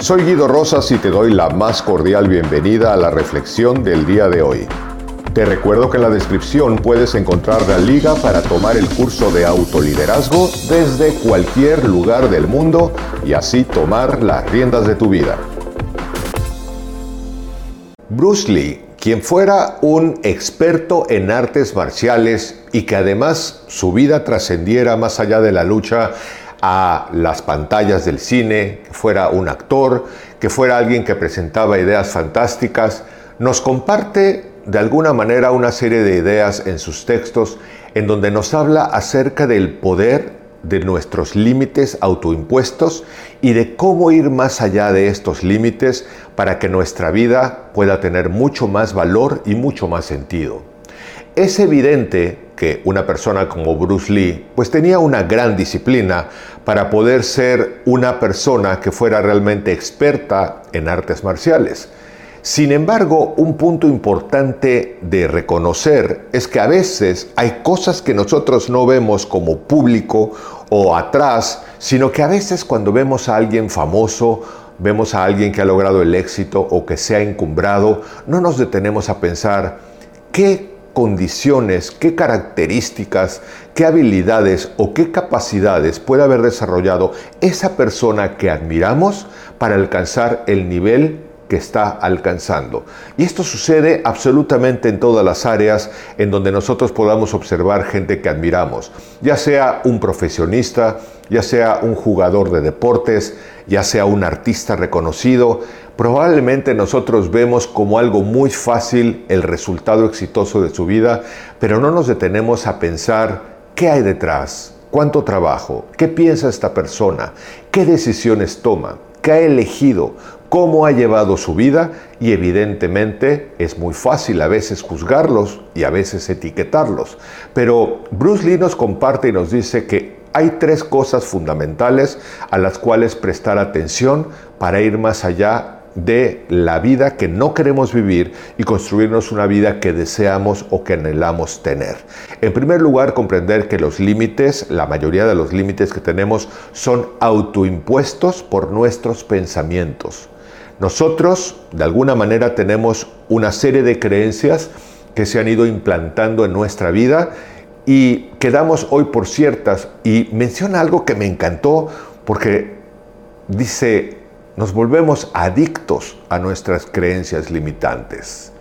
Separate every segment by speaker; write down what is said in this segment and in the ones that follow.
Speaker 1: Soy Guido Rosas y te doy la más cordial bienvenida a la reflexión del día de hoy. Te recuerdo que en la descripción puedes encontrar la liga para tomar el curso de autoliderazgo desde cualquier lugar del mundo y así tomar las riendas de tu vida. Bruce Lee, quien fuera un experto en artes marciales y que además su vida trascendiera más allá de la lucha a las pantallas del cine, que fuera un actor, que fuera alguien que presentaba ideas fantásticas, nos comparte de alguna manera una serie de ideas en sus textos en donde nos habla acerca del poder de nuestros límites autoimpuestos y de cómo ir más allá de estos límites para que nuestra vida pueda tener mucho más valor y mucho más sentido. Es evidente que una persona como Bruce Lee pues tenía una gran disciplina para poder ser una persona que fuera realmente experta en artes marciales. Sin embargo, un punto importante de reconocer es que a veces hay cosas que nosotros no vemos como público o atrás, sino que a veces cuando vemos a alguien famoso, vemos a alguien que ha logrado el éxito o que se ha encumbrado, no nos detenemos a pensar qué condiciones, qué características, qué habilidades o qué capacidades puede haber desarrollado esa persona que admiramos para alcanzar el nivel que está alcanzando. Y esto sucede absolutamente en todas las áreas en donde nosotros podamos observar gente que admiramos, ya sea un profesionista, ya sea un jugador de deportes, ya sea un artista reconocido, probablemente nosotros vemos como algo muy fácil el resultado exitoso de su vida, pero no nos detenemos a pensar qué hay detrás, cuánto trabajo, qué piensa esta persona, qué decisiones toma, qué ha elegido, cómo ha llevado su vida y evidentemente es muy fácil a veces juzgarlos y a veces etiquetarlos. Pero Bruce Lee nos comparte y nos dice que hay tres cosas fundamentales a las cuales prestar atención para ir más allá de la vida que no queremos vivir y construirnos una vida que deseamos o que anhelamos tener. En primer lugar, comprender que los límites, la mayoría de los límites que tenemos, son autoimpuestos por nuestros pensamientos. Nosotros, de alguna manera, tenemos una serie de creencias que se han ido implantando en nuestra vida y quedamos hoy por ciertas. Y menciona algo que me encantó porque dice, nos volvemos adictos a nuestras creencias limitantes.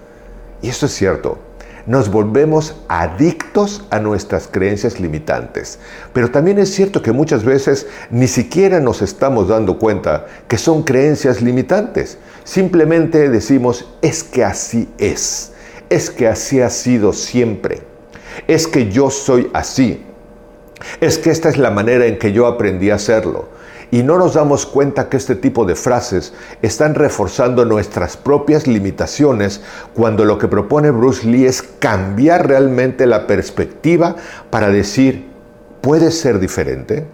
Speaker 1: Y eso es cierto nos volvemos adictos a nuestras creencias limitantes. Pero también es cierto que muchas veces ni siquiera nos estamos dando cuenta que son creencias limitantes. Simplemente decimos, es que así es, es que así ha sido siempre, es que yo soy así, es que esta es la manera en que yo aprendí a hacerlo y no nos damos cuenta que este tipo de frases están reforzando nuestras propias limitaciones cuando lo que propone Bruce Lee es cambiar realmente la perspectiva para decir, ¿puede ser diferente?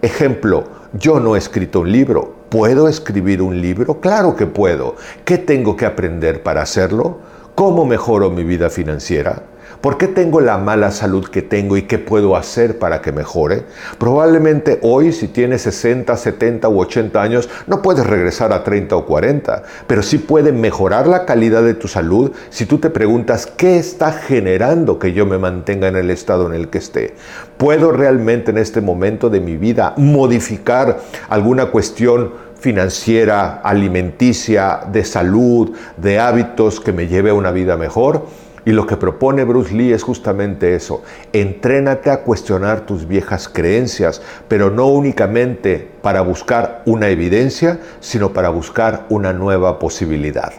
Speaker 1: Ejemplo, yo no he escrito un libro, ¿puedo escribir un libro? Claro que puedo. ¿Qué tengo que aprender para hacerlo? ¿Cómo mejoro mi vida financiera? ¿Por qué tengo la mala salud que tengo y qué puedo hacer para que mejore? Probablemente hoy, si tienes 60, 70 u 80 años, no puedes regresar a 30 o 40, pero sí puede mejorar la calidad de tu salud si tú te preguntas qué está generando que yo me mantenga en el estado en el que esté. ¿Puedo realmente en este momento de mi vida modificar alguna cuestión financiera, alimenticia, de salud, de hábitos que me lleve a una vida mejor? Y lo que propone Bruce Lee es justamente eso. Entrénate a cuestionar tus viejas creencias, pero no únicamente para buscar una evidencia, sino para buscar una nueva posibilidad.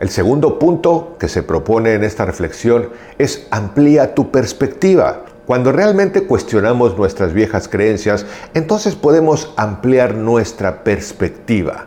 Speaker 1: El segundo punto que se propone en esta reflexión es amplía tu perspectiva. Cuando realmente cuestionamos nuestras viejas creencias, entonces podemos ampliar nuestra perspectiva.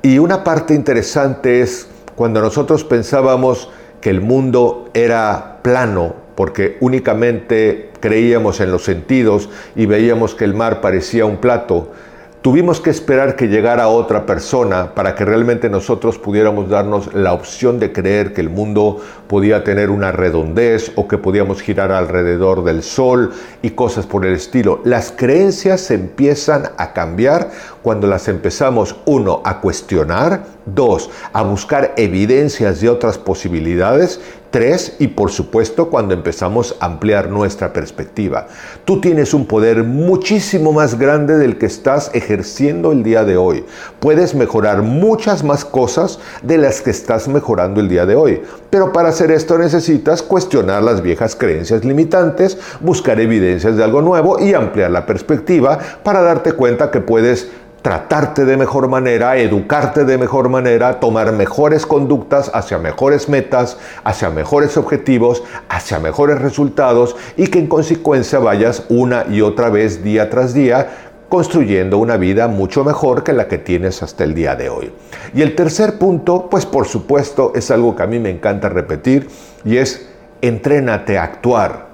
Speaker 1: Y una parte interesante es cuando nosotros pensábamos que el mundo era plano porque únicamente creíamos en los sentidos y veíamos que el mar parecía un plato. Tuvimos que esperar que llegara otra persona para que realmente nosotros pudiéramos darnos la opción de creer que el mundo podía tener una redondez o que podíamos girar alrededor del sol y cosas por el estilo. Las creencias empiezan a cambiar cuando las empezamos, uno, a cuestionar, dos, a buscar evidencias de otras posibilidades Tres, y por supuesto cuando empezamos a ampliar nuestra perspectiva. Tú tienes un poder muchísimo más grande del que estás ejerciendo el día de hoy. Puedes mejorar muchas más cosas de las que estás mejorando el día de hoy. Pero para hacer esto necesitas cuestionar las viejas creencias limitantes, buscar evidencias de algo nuevo y ampliar la perspectiva para darte cuenta que puedes tratarte de mejor manera, educarte de mejor manera, tomar mejores conductas hacia mejores metas, hacia mejores objetivos, hacia mejores resultados y que en consecuencia vayas una y otra vez día tras día construyendo una vida mucho mejor que la que tienes hasta el día de hoy. Y el tercer punto, pues por supuesto, es algo que a mí me encanta repetir y es entrénate a actuar.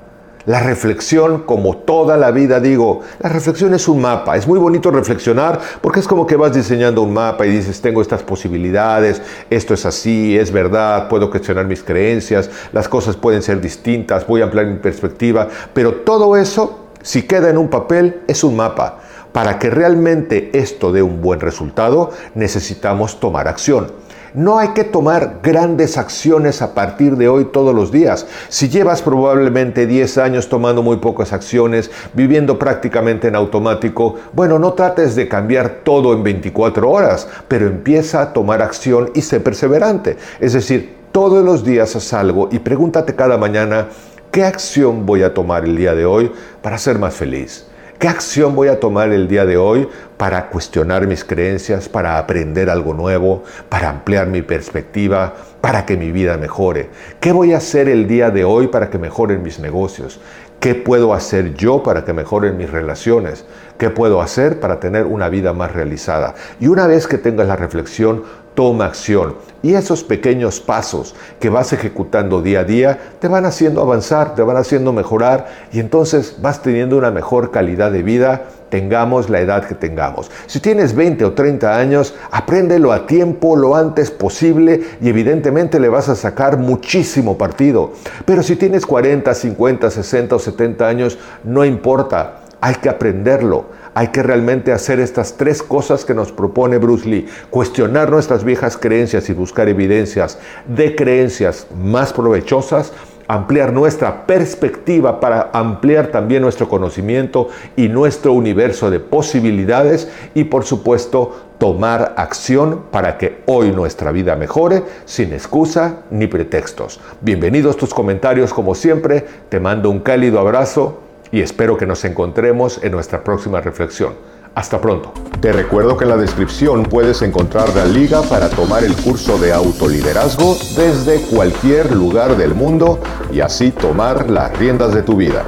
Speaker 1: La reflexión, como toda la vida digo, la reflexión es un mapa. Es muy bonito reflexionar porque es como que vas diseñando un mapa y dices, tengo estas posibilidades, esto es así, es verdad, puedo cuestionar mis creencias, las cosas pueden ser distintas, voy a ampliar mi perspectiva, pero todo eso, si queda en un papel, es un mapa. Para que realmente esto dé un buen resultado, necesitamos tomar acción. No hay que tomar grandes acciones a partir de hoy todos los días. Si llevas probablemente 10 años tomando muy pocas acciones, viviendo prácticamente en automático, bueno, no trates de cambiar todo en 24 horas, pero empieza a tomar acción y sé perseverante. Es decir, todos los días haz algo y pregúntate cada mañana, ¿qué acción voy a tomar el día de hoy para ser más feliz? ¿Qué acción voy a tomar el día de hoy para cuestionar mis creencias, para aprender algo nuevo, para ampliar mi perspectiva, para que mi vida mejore? ¿Qué voy a hacer el día de hoy para que mejoren mis negocios? ¿Qué puedo hacer yo para que mejoren mis relaciones? ¿Qué puedo hacer para tener una vida más realizada? Y una vez que tengas la reflexión, toma acción. Y esos pequeños pasos que vas ejecutando día a día te van haciendo avanzar, te van haciendo mejorar y entonces vas teniendo una mejor calidad de vida, tengamos la edad que tengamos. Si tienes 20 o 30 años, apréndelo a tiempo lo antes posible y evidentemente le vas a sacar muchísimo partido. Pero si tienes 40, 50, 60 o 70 años, no importa, hay que aprenderlo hay que realmente hacer estas tres cosas que nos propone Bruce Lee. Cuestionar nuestras viejas creencias y buscar evidencias de creencias más provechosas ampliar nuestra perspectiva para ampliar también nuestro conocimiento y nuestro universo de posibilidades y por supuesto tomar acción para que hoy nuestra vida mejore sin excusa ni pretextos. Bienvenidos tus comentarios como siempre, te mando un cálido abrazo y espero que nos encontremos en nuestra próxima reflexión. Hasta pronto. Te recuerdo que en la descripción puedes encontrar la liga para tomar el curso de autoliderazgo desde cualquier lugar del mundo y así tomar las riendas de tu vida.